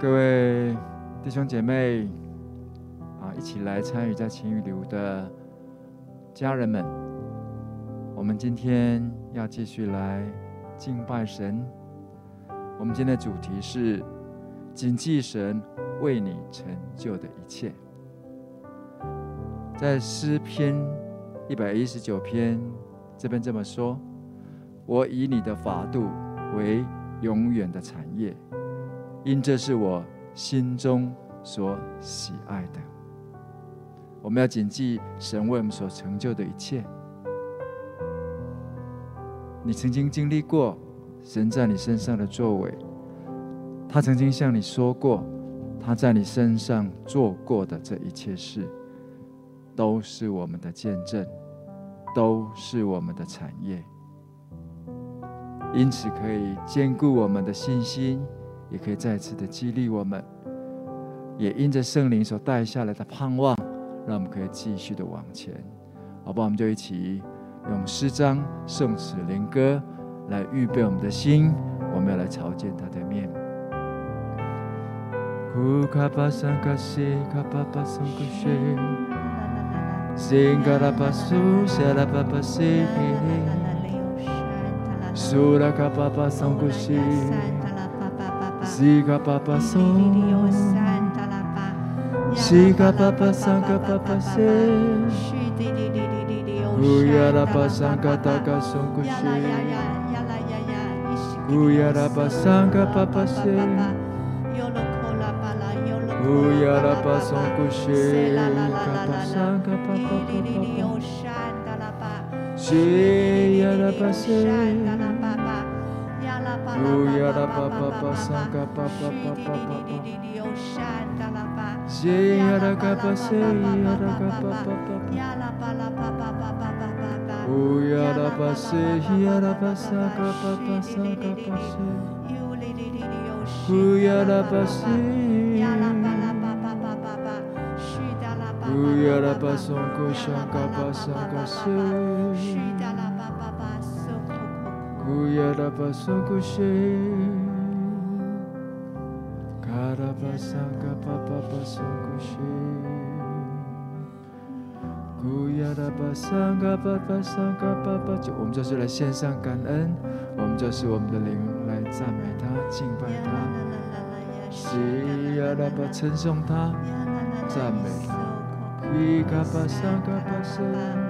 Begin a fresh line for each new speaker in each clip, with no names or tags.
各位弟兄姐妹啊，一起来参与在晴雨里屋的家人们，我们今天要继续来敬拜神。我们今天的主题是谨记神为你成就的一切。在诗篇一百一十九篇这边这么说：“我以你的法度为永远的产业。”因这是我心中所喜爱的，我们要谨记神为我们所成就的一切。你曾经经历过神在你身上的作为，他曾经向你说过他在你身上做过的这一切事，都是我们的见证，都是我们的产业。因此可以坚固我们的信心。也可以再次的激励我们，也因着圣灵所带下来的盼望，让我们可以继续的往前，好不好？我们就一起用诗章、颂词、灵歌来预备我们的心，我们要来朝见他的面。Siga papa son. Siga papa sanga papa se. Uya la pasanga taka son kushe. Uya la pasanga papa se. Uya la Siga la. Uyara pasan koşan kapasan kasır. 就我们就是来献上感恩，我们就是我们的灵来赞美他、敬拜他，西呀拉巴称颂他、赞美他，伊卡巴桑嘎巴桑。西呀拉巴苏嘎巴桑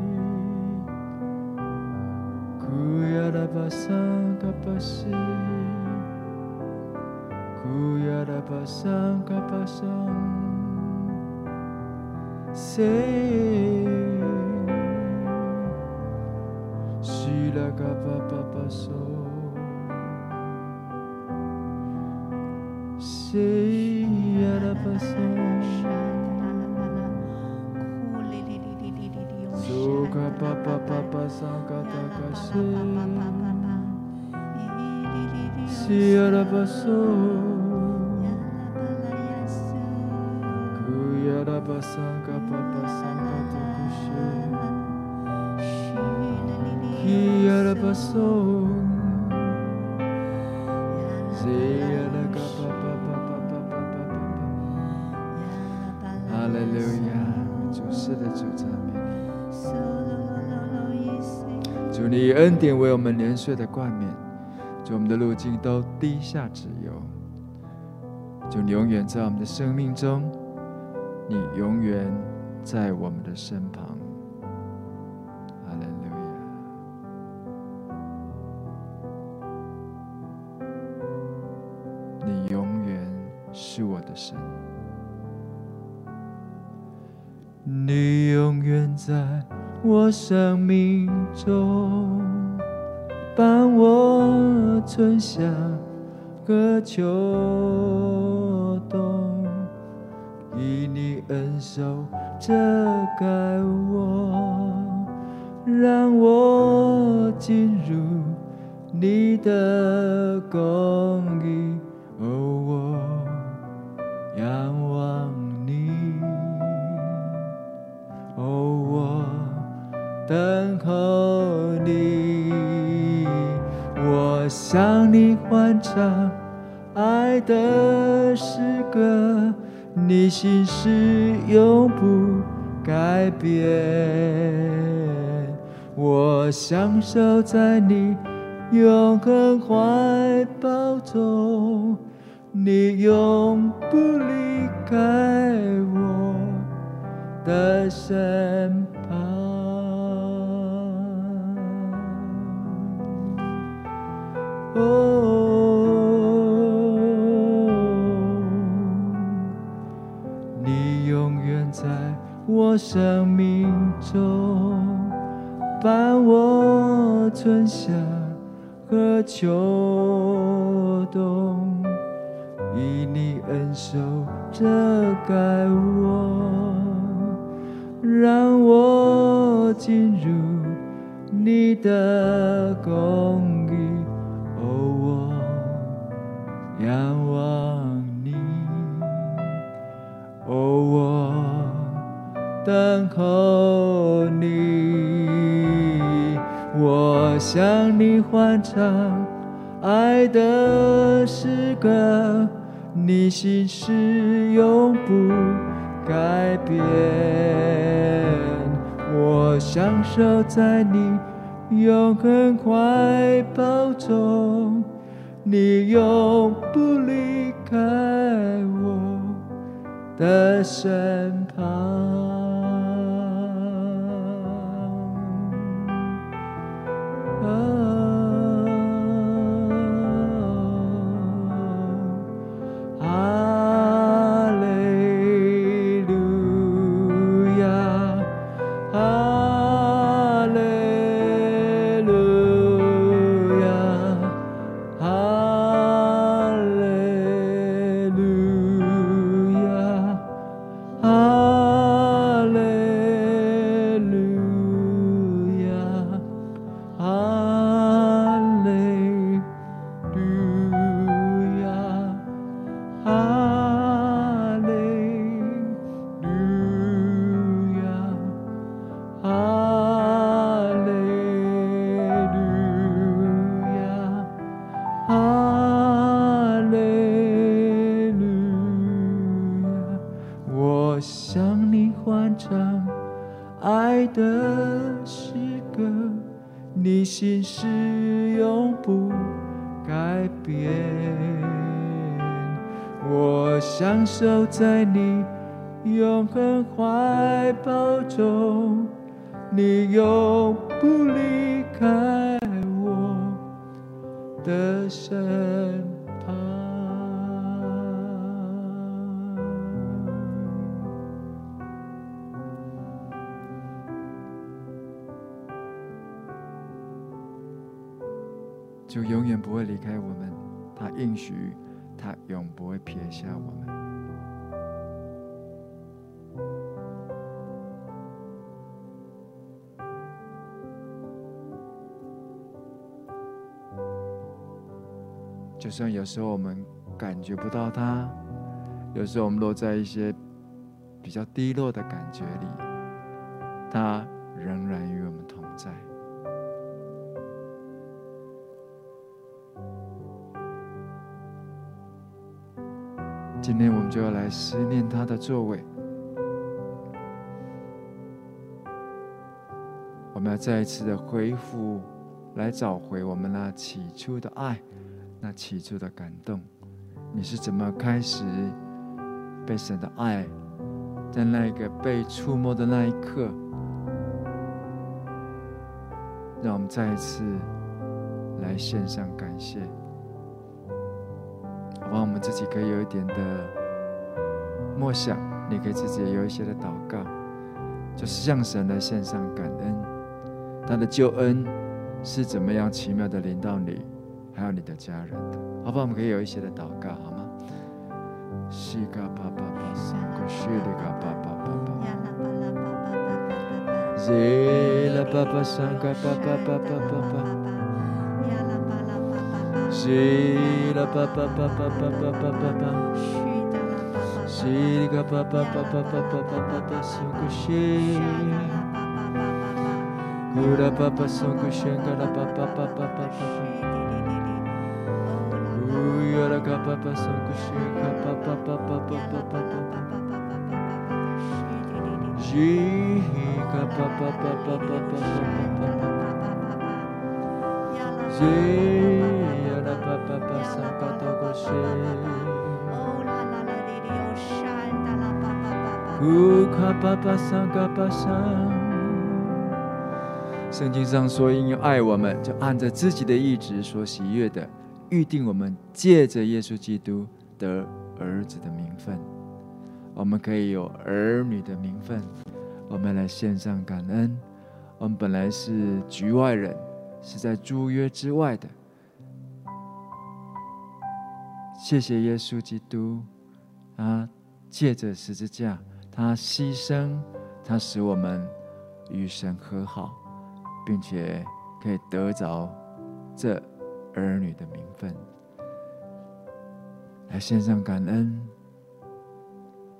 basanga passé. Kuyara basanga passant. C'est si la capa papasso. C'est yara passant. pa pa pa pa sangata kashi Sierra baso Kuyara basanga pa yarabaso. sangata kashi Kiyara baso 主，你恩典为我们年岁的冠冕，主，我们的路径都低下只有。主，你永远在我们的生命中，你永远在我们的身旁。秋冬，以你恩手遮盖我，让我进入你的公义。哦，我仰望你，哦，我等候你，我向你欢唱。爱的诗歌，你心事永不改变。我享受在你永恒怀抱中，你永不离开我的身旁。哦。我生命中，伴我春夏和秋冬，以你恩手遮盖我，让我进入你的公义。哦，我仰望等候你，我向你欢唱爱的诗歌，你心事永不改变。我享受在你永恒怀抱中，你永不离开我的身旁。就永远不会离开我们，他应许，他永不会撇下我们。就算有时候我们感觉不到他，有时候我们落在一些比较低落的感觉里，他仍然与我们同在。今天我们就要来思念他的作为，我们要再一次的恢复，来找回我们那起初的爱。那起初的感动，你是怎么开始被神的爱，在那个被触摸的那一刻，让我们再一次来献上感谢。好吧，我们自己可以有一点的默想，你可以自己有一些的祷告，就是向神来献上感恩。他的救恩是怎么样奇妙的临到你？还有你的家人的，好不好？我们可以有一些的祷告，好吗？西嘎巴巴巴，三个西里嘎巴巴巴巴，西拉巴巴三嘎巴巴巴巴巴巴，J'ai la papa papa papa papa J'ai les gars papa papa papa papa si on coché Gula papa sans coché la papa papa papa
Ouya la gars
papa sans coché papa papa papa papa J'ai papa papa papa papa papa
J'ai
巴巴巴巴巴，三个西，乌拉巴巴三个西嘎拉巴巴巴巴巴巴。圣经上说：“因为爱我们，就按着自己的意志所喜悦的。”预定我们借着耶稣基督得儿子的名分，我们可以有儿女的名分。我们来献上感恩。我们本来是局外人，是在诸约之外的。谢谢耶稣基督，他借着十字架，他牺牲，他使我们与神和好，并且可以得着这。儿女的名分，来献上感恩，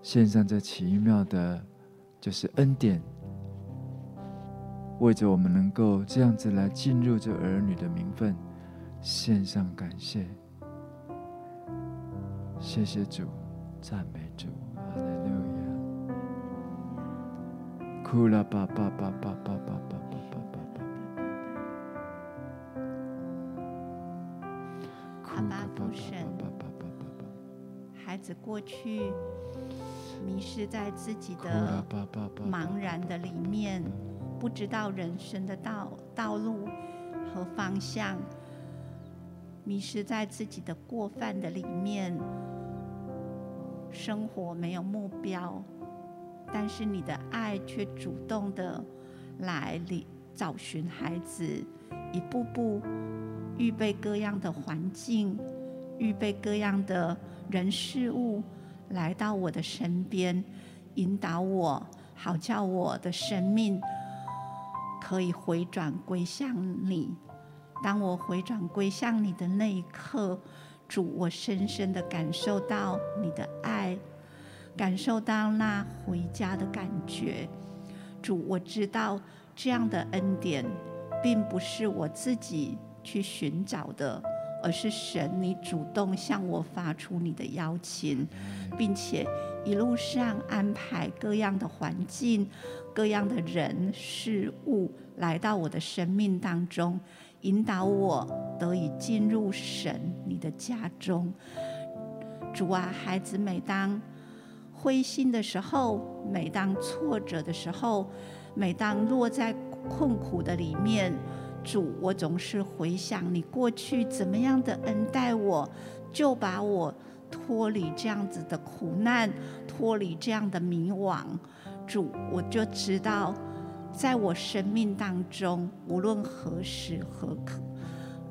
献上这奇妙的，就是恩典，为着我们能够这样子来进入这儿女的名分，献上感谢，谢谢主，赞美主，哈利路亚，哭了吧吧吧吧吧吧吧。
过去迷失在自己的茫然的里面，不知道人生的道道路和方向，迷失在自己的过犯的里面，生活没有目标，但是你的爱却主动的来里找寻孩子，一步步预备各样的环境，预备各样的。人事物来到我的身边，引导我，好叫我的生命可以回转归向你。当我回转归向你的那一刻，主，我深深的感受到你的爱，感受到那回家的感觉。主，我知道这样的恩典并不是我自己去寻找的。而是神，你主动向我发出你的邀请，并且一路上安排各样的环境、各样的人事物来到我的生命当中，引导我得以进入神你的家中。主啊，孩子每当灰心的时候，每当挫折的时候，每当落在困苦的里面。主，我总是回想你过去怎么样的恩待我，就把我脱离这样子的苦难，脱离这样的迷惘。主，我就知道，在我生命当中，无论何时何刻，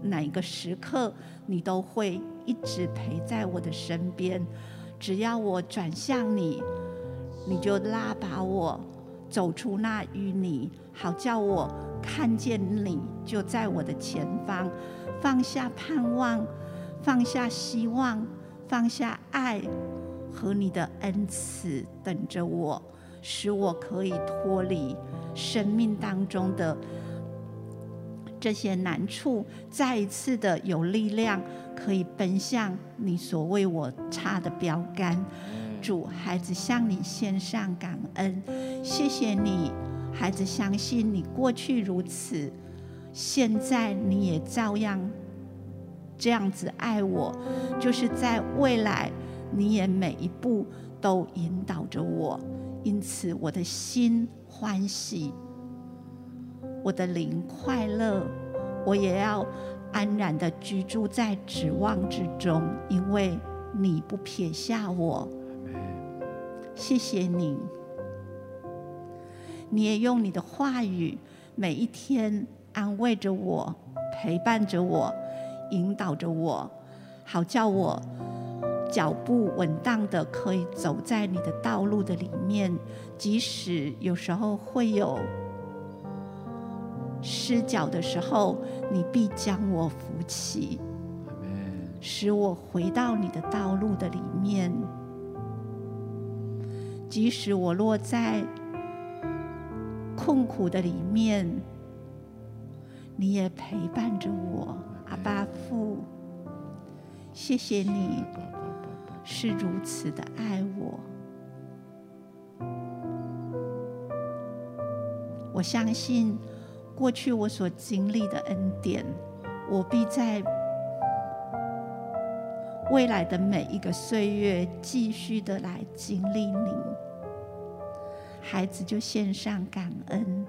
哪一个时刻，你都会一直陪在我的身边。只要我转向你，你就拉把我走出那淤泥，好叫我。看见你就在我的前方，放下盼望，放下希望，放下爱和你的恩慈，等着我，使我可以脱离生命当中的这些难处，再一次的有力量，可以奔向你所为我插的标杆。主，孩子向你献上感恩，谢谢你。孩子，相信你过去如此，现在你也照样这样子爱我，就是在未来，你也每一步都引导着我，因此我的心欢喜，我的灵快乐，我也要安然的居住在指望之中，因为你不撇下我，谢谢你。你也用你的话语，每一天安慰着我，陪伴着我，引导着我，好叫我脚步稳当的可以走在你的道路的里面，即使有时候会有失脚的时候，你必将我扶起，使我回到你的道路的里面。即使我落在困苦的里面，你也陪伴着我，阿爸父，谢谢你是如此的爱我。我相信过去我所经历的恩典，我必在未来的每一个岁月继续的来经历你。孩子就献上感恩，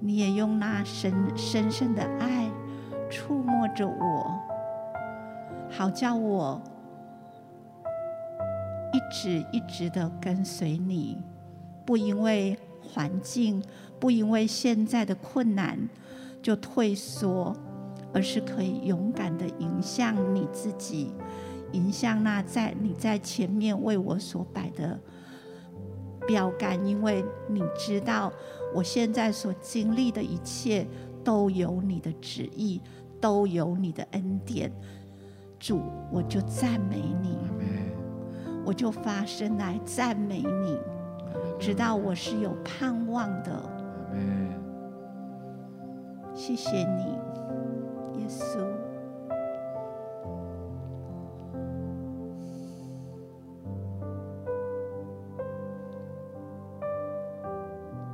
你也用那深深深的爱触摸着我，好叫我直一直的跟随你，不因为环境，不因为现在的困难就退缩，而是可以勇敢的迎向你自己。迎向那在你在前面为我所摆的标杆，因为你知道我现在所经历的一切都有你的旨意，都有你的恩典。主，我就赞美你，我就发声来赞美你，直到我是有盼望的。谢谢你，耶稣。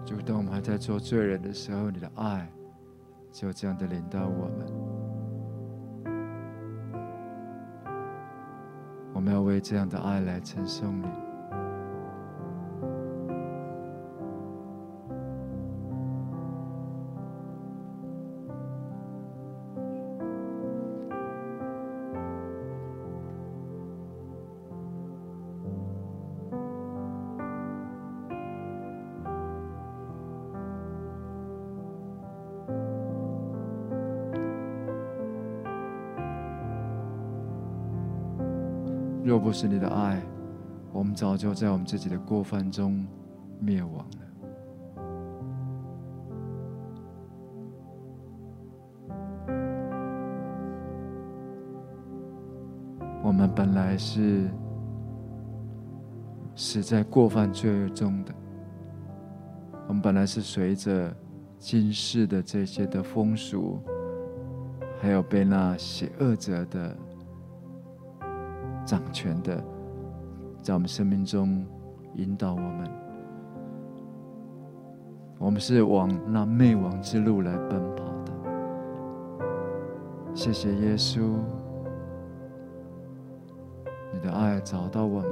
就当我们还在做罪人的时候，你的爱就这样的领到我们。们要为这样的爱来称颂你。若不是你的爱，我们早就在我们自己的过犯中灭亡了。我们本来是死在过犯罪恶中的，我们本来是随着今世的这些的风俗，还有被那邪恶者的。掌权的，在我们生命中引导我们，我们是往那灭亡之路来奔跑的。谢谢耶稣，你的爱找到我们，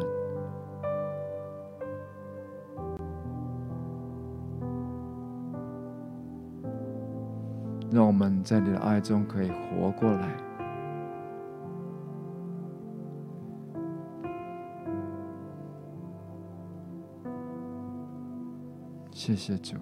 让我们在你的爱中可以活过来。谢谢主，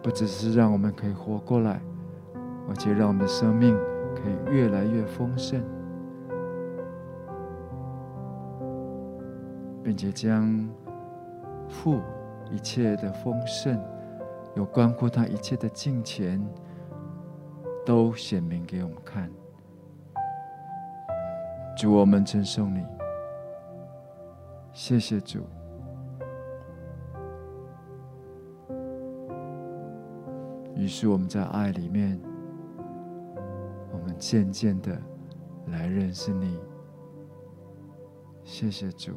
不只是让我们可以活过来，而且让我们的生命可以越来越丰盛，并且将父一切的丰盛，有关乎他一切的金钱。都显明给我们看，主，我们称颂你，谢谢主。于是我们在爱里面，我们渐渐的来认识你，谢谢主。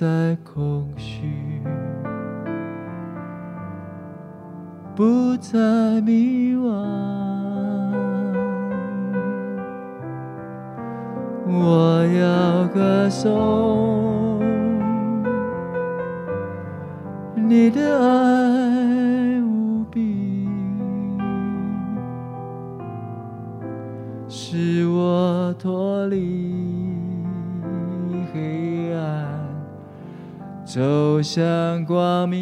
再空虚，不再迷惘。我要歌颂你的爱无比，使我脱离黑，走向光明。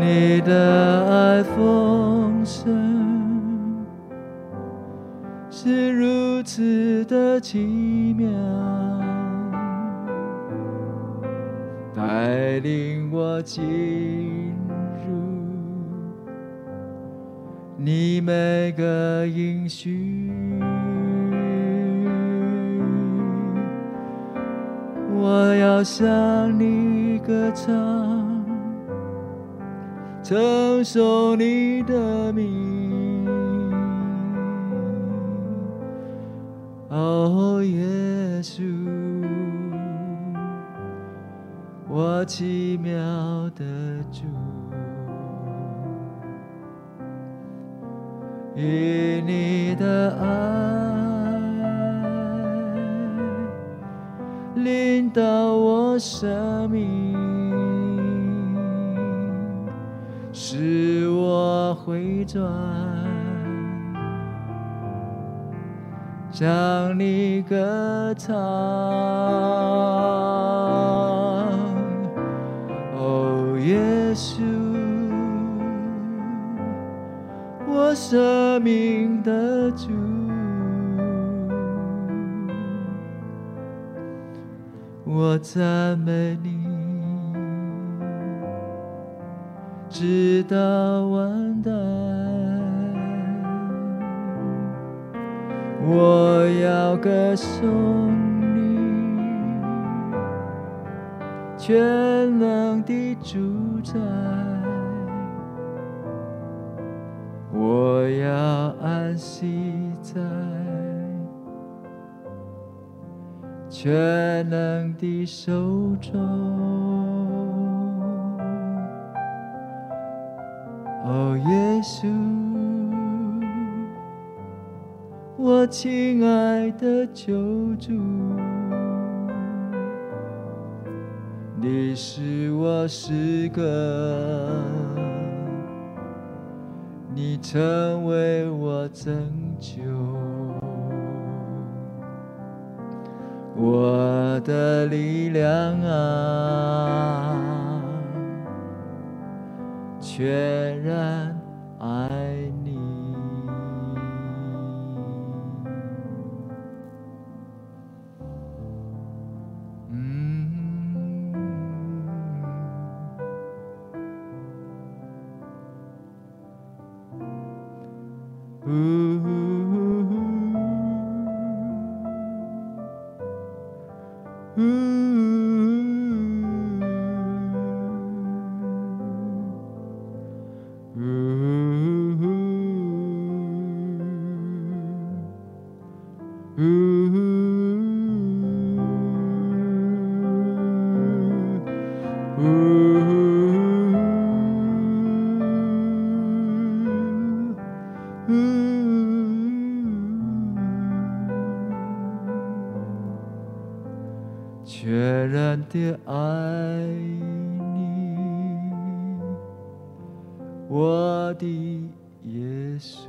你的爱丰盛。是如此的奇妙，带领我进入你每个应许。我要向你歌唱，承受你的名。哦，耶稣，我奇妙的主，以你的爱临到我生命，使我回转。向你歌唱，哦，耶稣，我生命的主，我赞美你，直到万代。我要歌颂你，全能的主宰。我要安息在全能的手中。哦，耶稣。我亲爱的救主，你是我诗歌，你成为我拯救，我的力量啊，全然然的爱你，我的耶稣。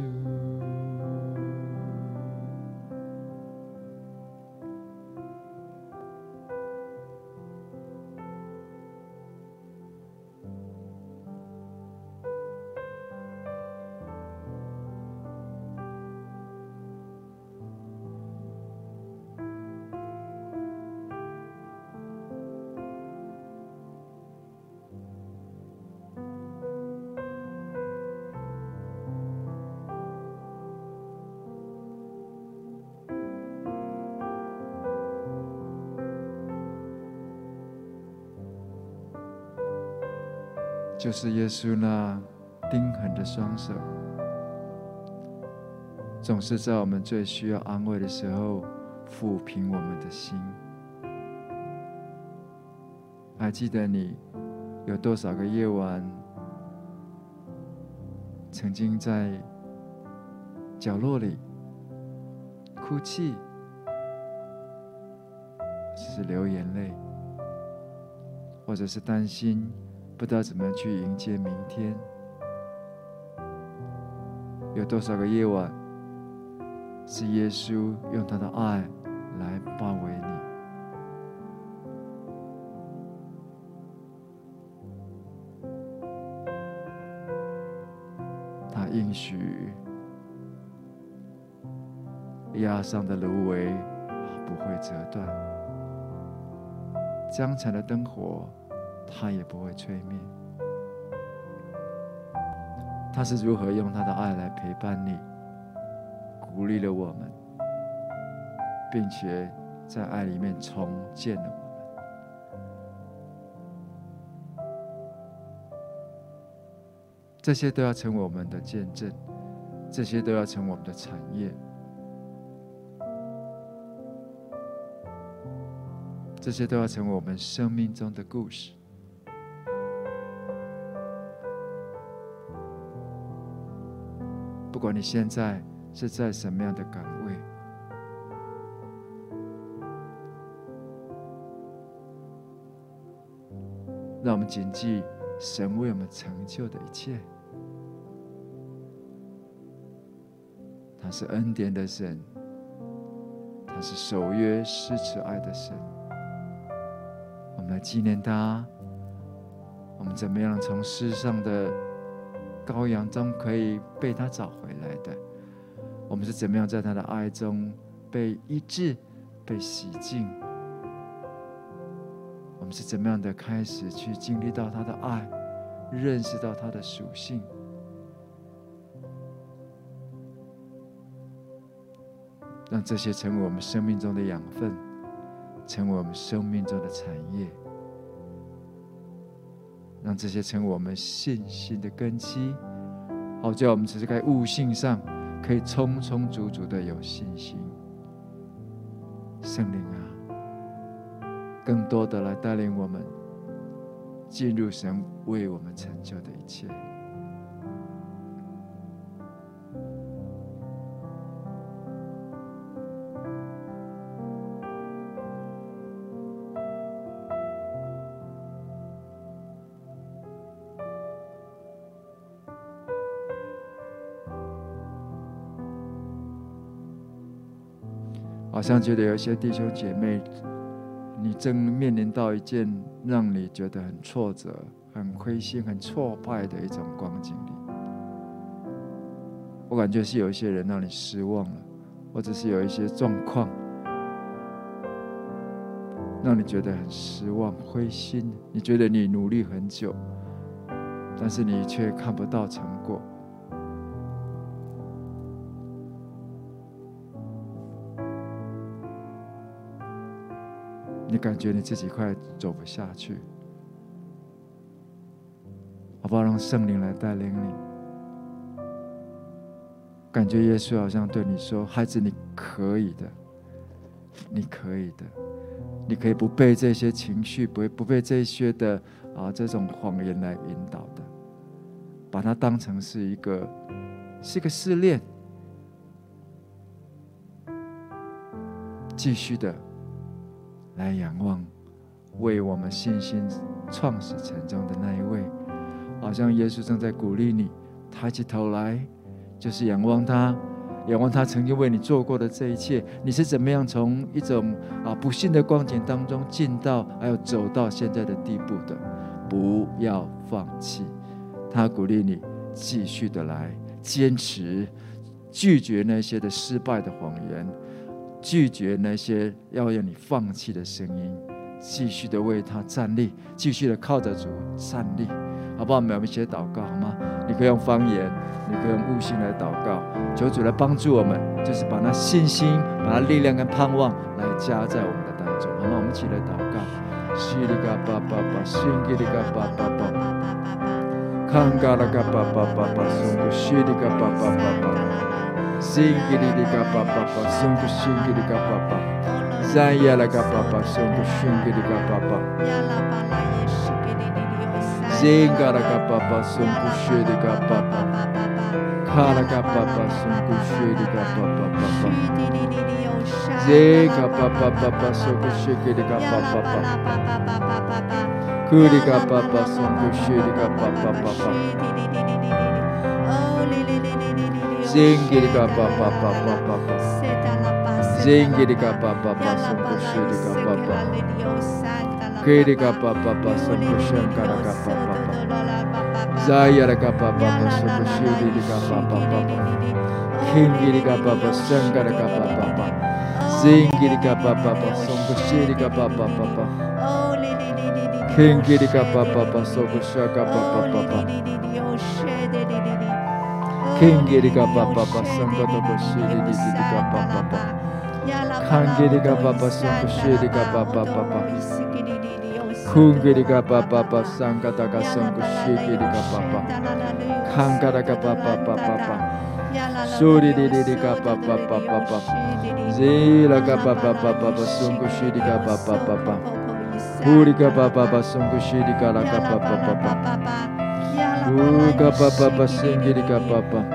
是耶稣那钉痕的双手，总是在我们最需要安慰的时候抚平我们的心。还记得你有多少个夜晚，曾经在角落里哭泣，只是流眼泪，或者是担心，不知道怎么去迎接明天？有多少个夜晚，是耶稣用他的爱来包围你？他应许，压上的芦苇不会折断，江城的灯火，他也不会吹灭。他是如何用他的爱来陪伴你，鼓励了我们，并且在爱里面重建了我们。这些都要成为我们的见证，这些都要成为我们的产业，这些都要成为我们生命中的故事。不管你现在是在什么样的岗位，让我们谨记神为我们成就的一切。他是恩典的神，他是守约施慈爱的神。我们来纪念他，我们怎么样从世上的羔羊中可以被他找回来的，我们是怎么样在他的爱中被医治、被洗净？我们是怎么样的开始去经历到他的爱，认识到他的属性，让这些成为我们生命中的养分，成为我们生命中的产业。让这些成为我们信心的根基，好叫我们只是在悟性上可以充充足足的有信心。圣灵啊，更多的来带领我们进入神为我们成就的一切。好像觉得有些弟兄姐妹，你正面临到一件让你觉得很挫折、很灰心、很挫败的一种光景里。我感觉是有一些人让你失望了，或者是有一些状况让你觉得很失望、灰心。你觉得你努力很久，但是你却看不到成果。你感觉你自己快走不下去，好不好？让圣灵来带领你。感觉耶稣好像对你说：“孩子，你可以的，你可以的，你可以不被这些情绪，不不被这些的啊这种谎言来引导的，把它当成是一个是一个试炼，继续的。”来仰望，为我们信心创始成终的那一位，好像耶稣正在鼓励你，抬起头来，就是仰望他，仰望他曾经为你做过的这一切。你是怎么样从一种啊不幸的光景当中进到，还有走到现在的地步的？不要放弃，他鼓励你继续的来坚持，拒绝那些的失败的谎言。拒绝那些要让你放弃的声音，继续的为他站立，继续的靠着主站立，好不好？我们一起祷告好吗？你可以用方言，你可以用悟性来祷告，求主来帮助我们，就是把那信心、把那力量跟盼望来加在我们的当中，好吗？我们一起来祷告。康嘎啦嘎巴巴巴巴，松个西里嘎巴巴巴巴，心吉里里嘎巴巴巴，松个心吉里嘎巴巴，山呀啦嘎巴巴，松个心吉里嘎巴巴，心嘎巴巴，松个西里嘎巴巴，卡啦嘎巴巴，松个西里嘎巴巴巴巴，心嘎巴巴巴巴，松个。西里嘎巴巴巴巴，辛吉里嘎巴巴巴巴巴巴，辛吉里嘎巴巴巴松古西里嘎巴巴，库里嘎巴巴巴松古香嘎拉嘎巴巴巴，扎亚拉嘎巴巴巴松古西里里嘎巴巴巴巴，辛吉里嘎巴巴香嘎拉嘎巴巴巴，辛吉里嘎巴巴巴松古西里嘎巴巴巴巴。Kingiri ka pa pa pa soko shaka pa pa pa pa. Kingiri ka pa pa pa sango toko shiri di di ka pa pa pa. Kangiri ka pa pa sango shiri ka pa pa pa pa. Kungiri ka pa pa pa sanga taka sango shiri ka pa pa. Kangara ka pa pa pa pa pa. Suri di di di ka pa pa pa pa pa. Zila ka pa pa pa pa pa sango shiri ka pa pa pa pa. Purika papa papa sunggu shirika laka papa papa. Uga papa pasengiri kapapa.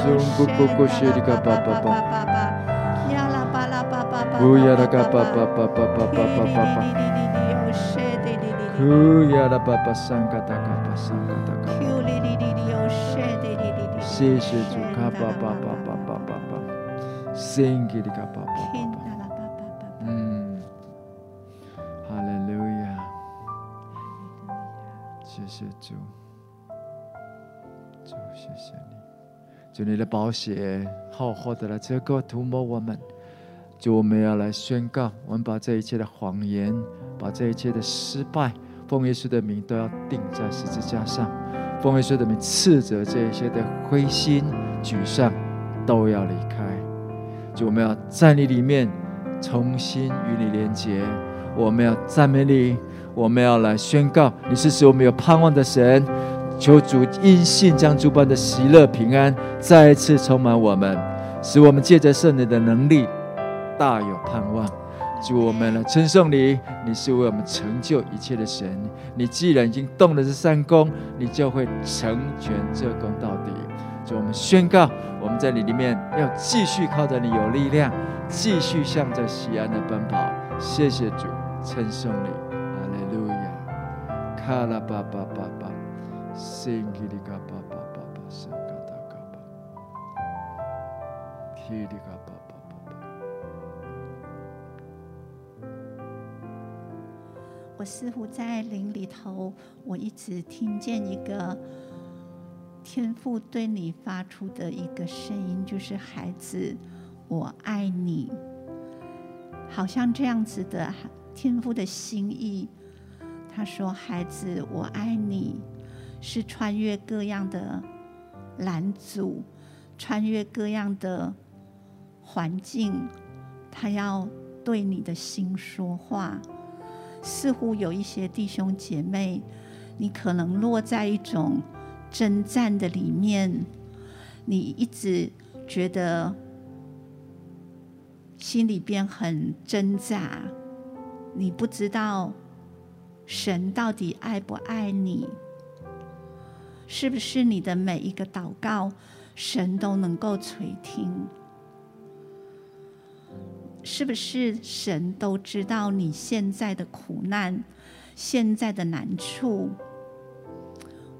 Sungku koko shiri kapapa. Uya raka papa papa papa papa. Uya raka papa sangkata kapa sangkata kapa. Sese tu kapa papa papa papa. Sengiri kapapa. 主，主谢谢你，主你的宝血好好的来遮盖涂抹我们，主我们要来宣告，我们把这一切的谎言，把这一切的失败，奉耶稣的名都要钉在十字架上，奉耶稣的名斥责这一些的灰心沮丧都要离开，主我们要在你里面重新与你连结，我们要赞美你。我们要来宣告，你是使我们有盼望的神。求主因信将诸般的喜乐平安再一次充满我们，使我们借着圣灵的能力大有盼望。主，我们来称颂你，你是为我们成就一切的神。你既然已经动了这善工，你就会成全这工到底。主，我们宣告，我们在你里面要继续靠着你有力量，继续向着西安的奔跑。谢谢主，称颂你。卡拉巴巴巴巴，圣吉里嘎巴巴巴巴，圣嘎达嘎巴，提里嘎巴。
我似乎在林里头，我一直听见一个天父对你发出的一个声音，就是“孩子，我爱你”，好像这样子的天父的心意。他说：“孩子，我爱你，是穿越各样的拦阻，穿越各样的环境，他要对你的心说话。似乎有一些弟兄姐妹，你可能落在一种征战的里面，你一直觉得心里边很挣扎，你不知道。”神到底爱不爱你？是不是你的每一个祷告，神都能够垂听？是不是神都知道你现在的苦难、现在的难处？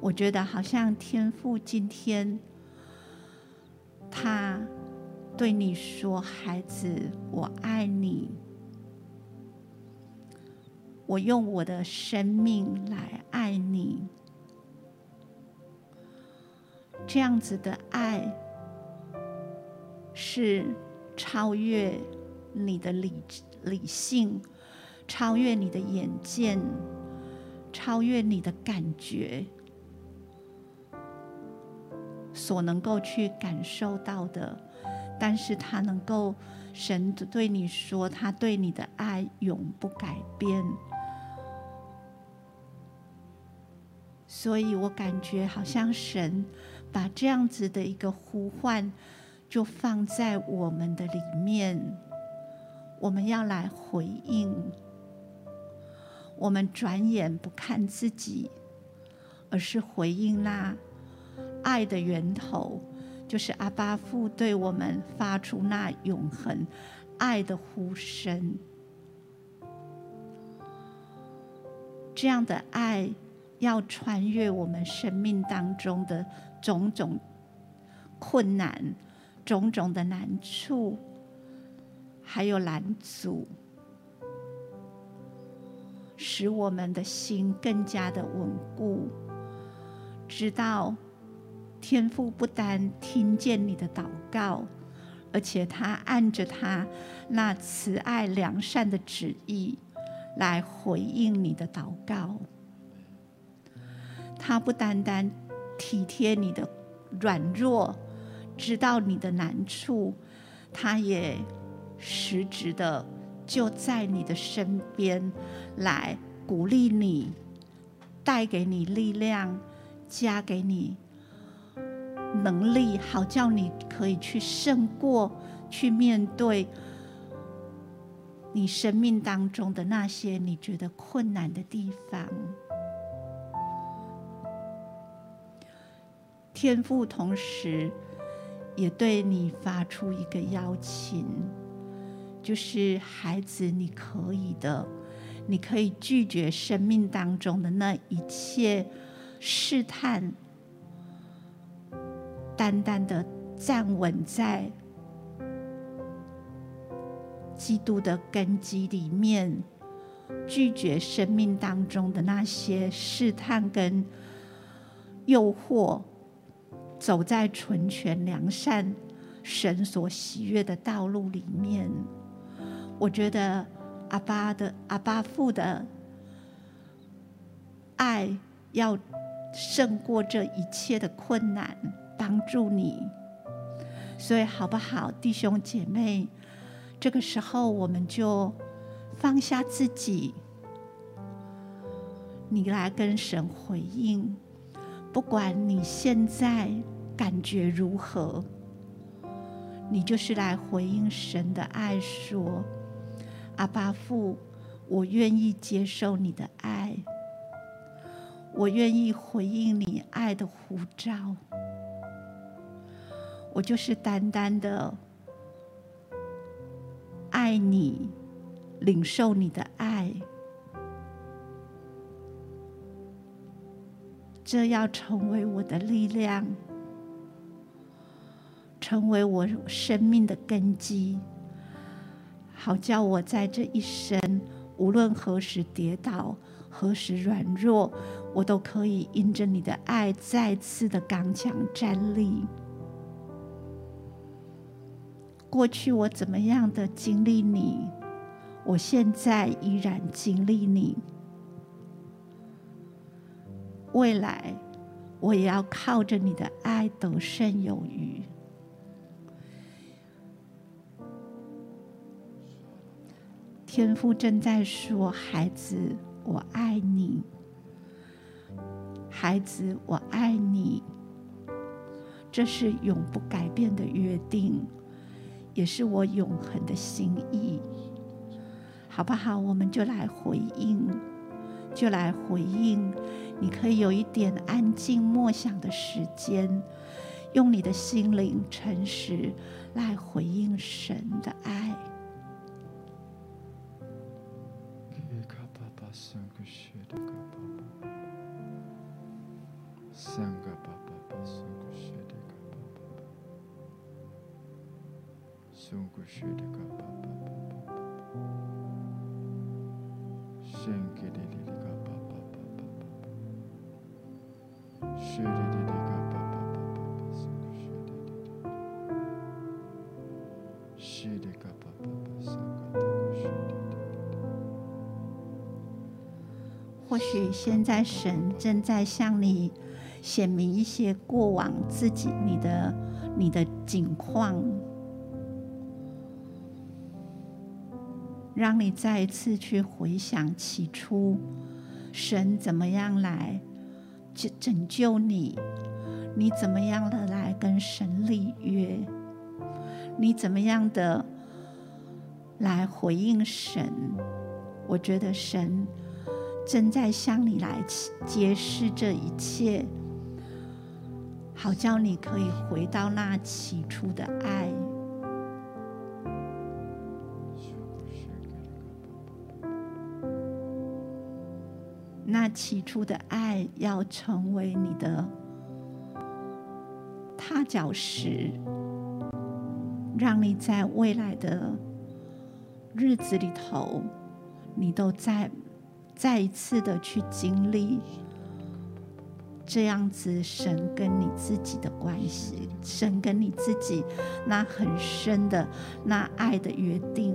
我觉得好像天父今天，他对你说：“孩子，我爱你。”我用我的生命来爱你，这样子的爱是超越你的理理性，超越你的眼见，超越你的感觉所能够去感受到的，但是他能够，神对你说，他对你的爱永不改变。所以我感觉好像神把这样子的一个呼唤，就放在我们的里面，我们要来回应。我们转眼不看自己，而是回应那爱的源头，就是阿巴父对我们发出那永恒爱的呼声。这样的爱。要穿越我们生命当中的种种困难、种种的难处，还有拦阻，使我们的心更加的稳固。知道天父不单听见你的祷告，而且他按着他那慈爱良善的旨意来回应你的祷告。他不单单体贴你的软弱，知道你的难处，他也实质的就在你的身边来鼓励你，带给你力量，加给你能力，好叫你可以去胜过，去面对你生命当中的那些你觉得困难的地方。天赋同时也对你发出一个邀请，就是孩子，你可以的，你可以拒绝生命当中的那一切试探，单单的站稳在基督的根基里面，拒绝生命当中的那些试探跟诱惑。走在纯全良善、神所喜悦的道路里面，我觉得阿爸的阿爸父的爱要胜过这一切的困难，帮助你。所以好不好，弟兄姐妹？这个时候我们就放下自己，你来跟神回应，不管你现在。感觉如何？你就是来回应神的爱，说：“阿爸父，我愿意接受你的爱，我愿意回应你爱的呼召。我就是单单的爱你，领受你的爱，这要成为我的力量。”成为我生命的根基，好叫我在这一生，无论何时跌倒，何时软弱，我都可以因着你的爱再次的刚强站立。过去我怎么样的经历你，我现在依然经历你。未来我也要靠着你的爱得胜有余。天父正在说：“孩子，我爱你。孩子，我爱你。这是永不改变的约定，也是我永恒的心意，好不好？我们就来回应，就来回应。你可以有一点安静默想的时间，用你的心灵诚实来回应神的爱。”或许现在神正在向你显明一些过往自己你的你的境况，让你再一次去回想起初神怎么样来拯拯救你，你怎么样的来跟神立约？你怎么样的来回应神？我觉得神正在向你来揭示这一切，好叫你可以回到那起初的爱。起初的爱要成为你的踏脚石，让你在未来的日子里头，你都再再一次的去经历这样子神跟你自己的关系，神跟你自己那很深的那爱的约定。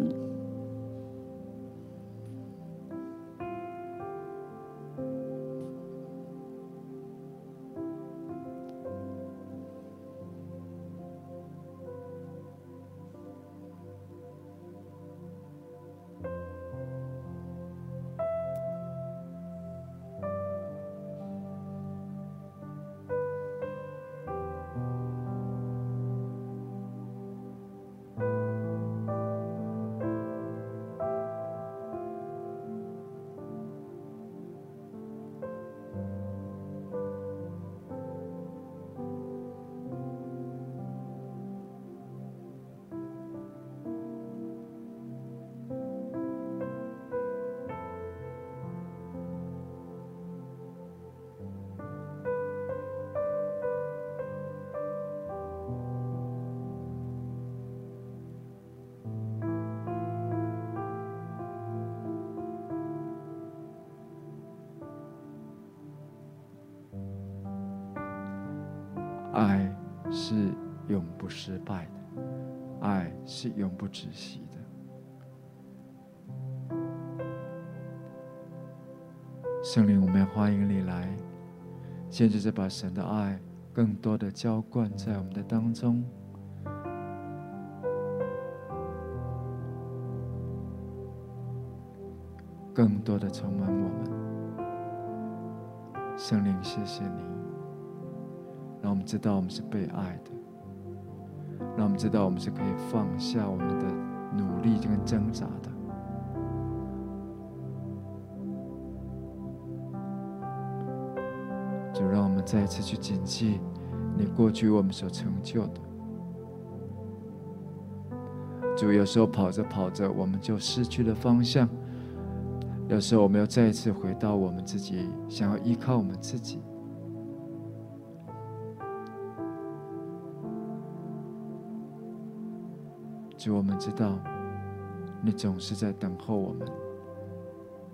失败的，爱是永不止息的。圣灵，我们欢迎你来，现在就把神的爱更多的浇灌在我们的当中，更多的充满我们。圣灵，谢谢你。让我们知道我们是被爱的，让我们知道我们是可以放下我们的努力跟挣扎的。就让我们再一次去谨记你过去我们所成就的。主，有时候跑着跑着，我们就失去了方向；有时候，我们要再一次回到我们自己，想要依靠我们自己。主，我们知道，你总是在等候我们。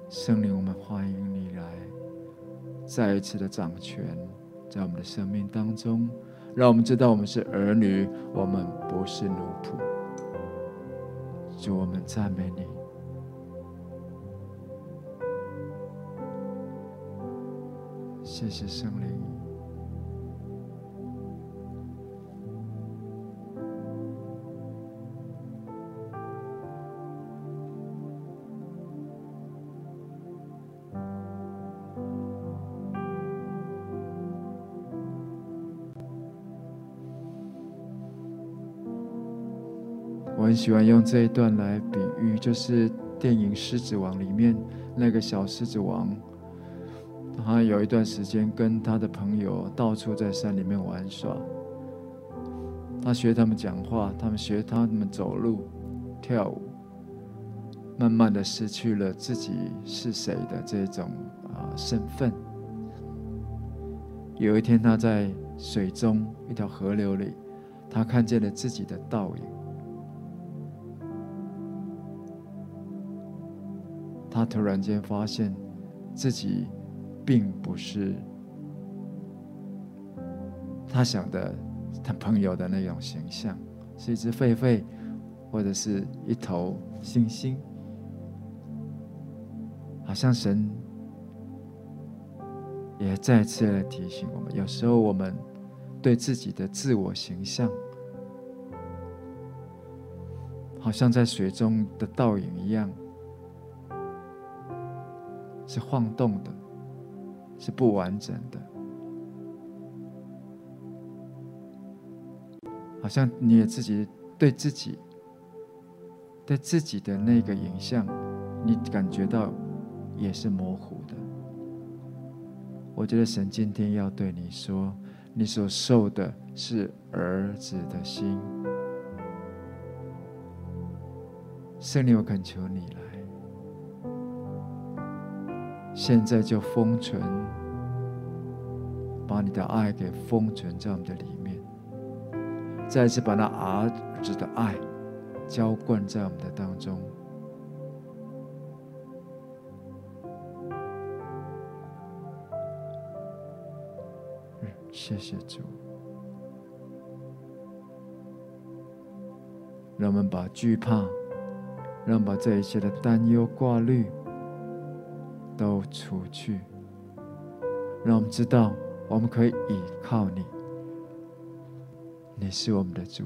圣灵，我们欢迎你来，再一次的掌权在我们的生命当中，让我们知道我们是儿女，我们不是奴仆。主，我们赞美你。谢谢圣灵。喜欢用这一段来比喻，就是电影《狮子王》里面那个小狮子王，他有一段时间跟他的朋友到处在山里面玩耍，他学他们讲话，他们学他们走路、跳舞，慢慢的失去了自己是谁的这种啊身份。有一天，他在水中一条河流里，他看见了自己的倒影。突然间发现自己并不是他想的他朋友的那种形象，是一只狒狒，或者是一头猩猩。好像神也再次来提醒我们：有时候我们对自己的自我形象，好像在水中的倒影一样。是晃动的，是不完整的。好像你也自己对自己、对自己的那个影像，你感觉到也是模糊的。我觉得神今天要对你说，你所受的是儿子的心。圣灵，我恳求你了。现在就封存，把你的爱给封存在我们的里面，再次把那儿子的爱浇灌在我们的当中。谢谢主，让我们把惧怕。让我们把这一切的担忧挂虑都除去，让我们知道我们可以倚靠你。你是我们的主，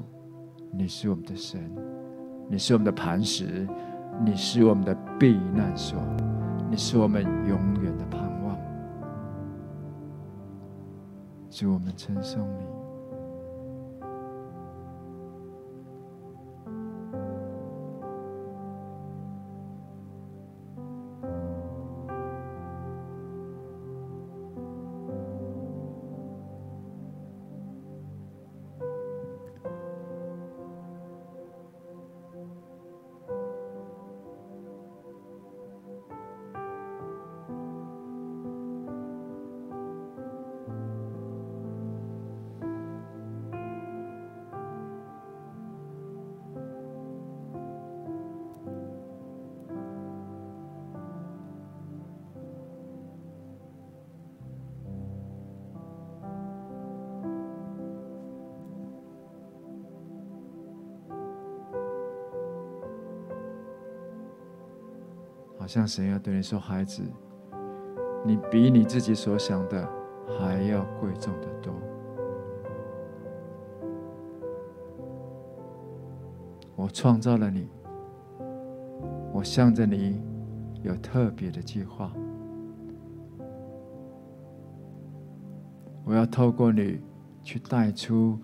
你是我们的神，你是我们的磐石，你是我们的避难所，你是我们永远的盼望。主，我们称颂你。像神要对你说：“孩子，你比你自己所想的还要贵重得多。我创造了你，我向着你有特别的计划。我要透过你去带出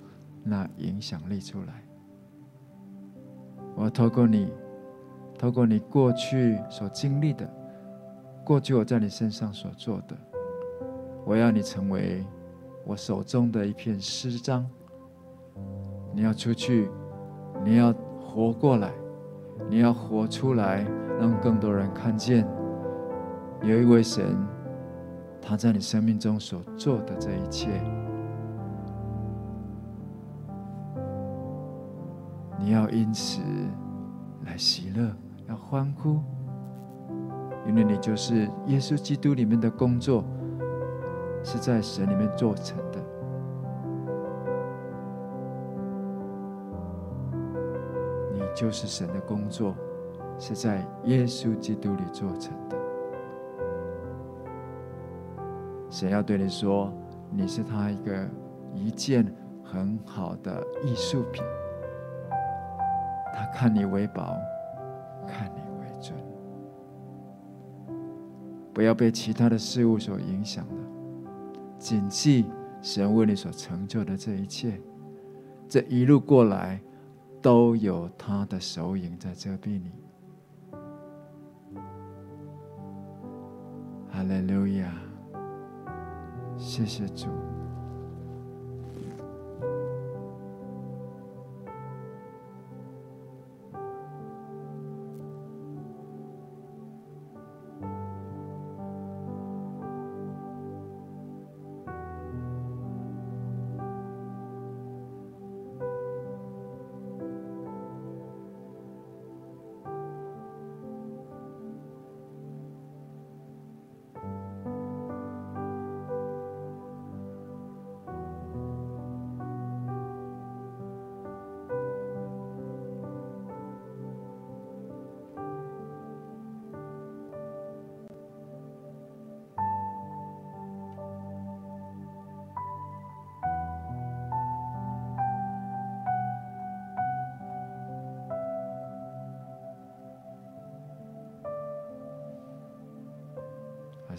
那影响力出来。我要透过你。”透过你过去所经历的，过去我在你身上所做的，我要你成为我手中的一片诗章。你要出去，你要活过来，你要活出来，让更多人看见有一位神，他在你生命中所做的这一切。你要因此来喜乐。欢呼，因为你就是耶稣基督里面的工作，是在神里面做成的。你就是神的工作，是在耶稣基督里做成的。神要对你说，你是他一个一件很好的艺术品，他看你为宝。看不要被其他的事物所影响了。谨记神为你所成就的这一切，这一路过来都有他的手影在遮蔽你。哈利路亚，谢谢主。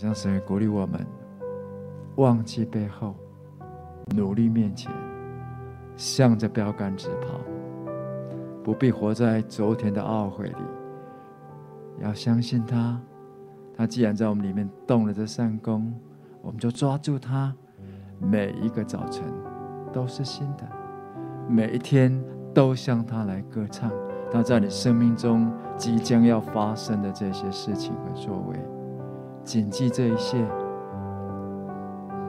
让神鼓励我们，忘记背后，努力面前，向着标杆直跑，不必活在昨天的懊悔里。要相信他，他既然在我们里面动了这善工，我们就抓住他。每一个早晨都是新的，每一天都向他来歌唱。他在你生命中即将要发生的这些事情和作为，谨记这一切。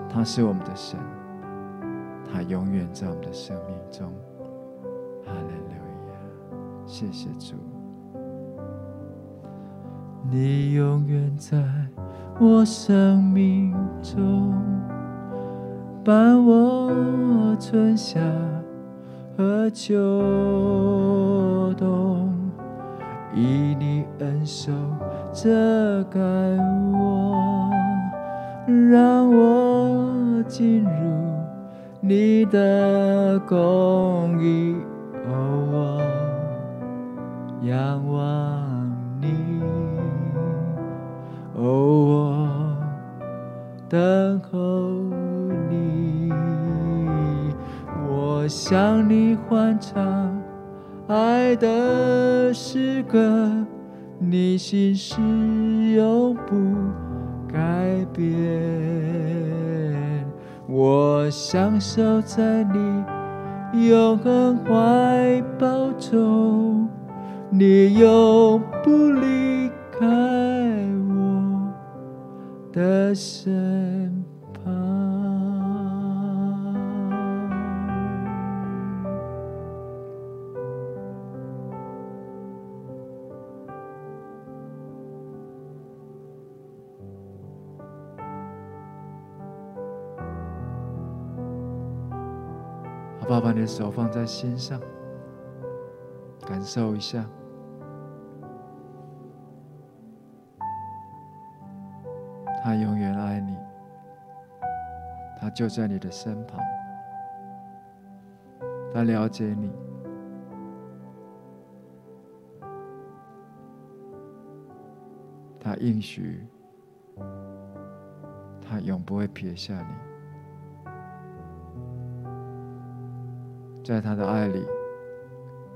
他是我们的神，他永远在我们的生命中。哈利路亚，谢谢主，你永远在我生命中，伴我春夏和秋冬，以你恩手遮盖我，让我进入你的公义，哦，我仰望你，哦，我等候你，我向你欢唱。爱的诗歌，你心事永不改变，我享受在你永恒怀抱中，你永不离开我的身爸，把你的手放在心上，感受一下，他永远爱你，他就在你的身旁，他了解你，他应许，他永不会撇下你。在他的爱里，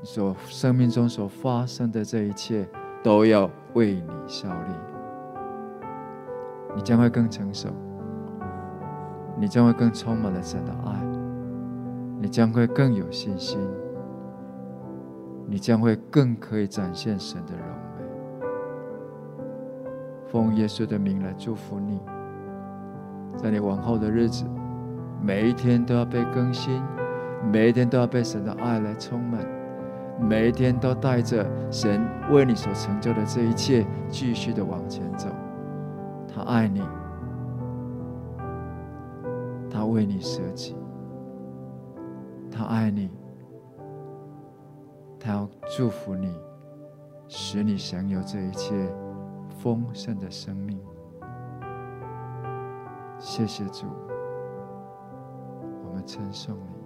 所生命中所发生的这一切，都要为你效力。你将会更成熟，你将会更充满了神的爱，你将会更有信心，你将会更可以展现神的荣美。奉耶稣的名来祝福你，在你往后的日子，每一天都要被更新。每一天都要被神的爱来充满，每一天都带着神为你所成就的这一切，继续的往前走。他爱你，他为你舍己，他爱你，他要祝福你，使你享有这一切丰盛的生命。谢谢主，我们称颂你。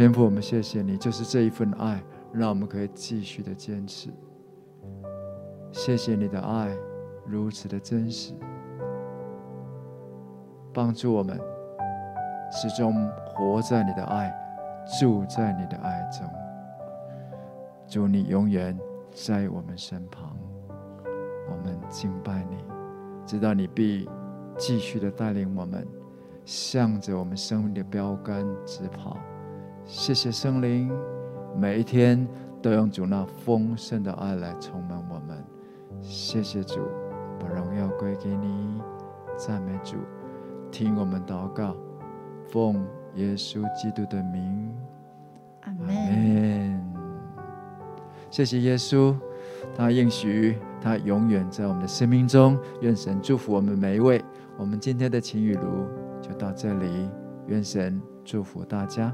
天父，我们谢谢你，就是这一份爱，让我们可以继续的坚持。谢谢你的爱如此的真实，帮助我们始终活在你的爱，住在你的爱中。祝你永远在我们身旁，我们敬拜你，知道你必继续的带领我们，向着我们生命的标杆直跑。谢谢圣灵，每一天都用主那丰盛的爱来充满我们。谢谢主，把荣耀归给你，赞美主，听我们祷告，奉耶稣基督的名，阿门。谢谢耶稣，他应许他永远在我们的生命中。愿神祝福我们每一位。我们今天的晴雨炉就到这里，愿神祝福大家。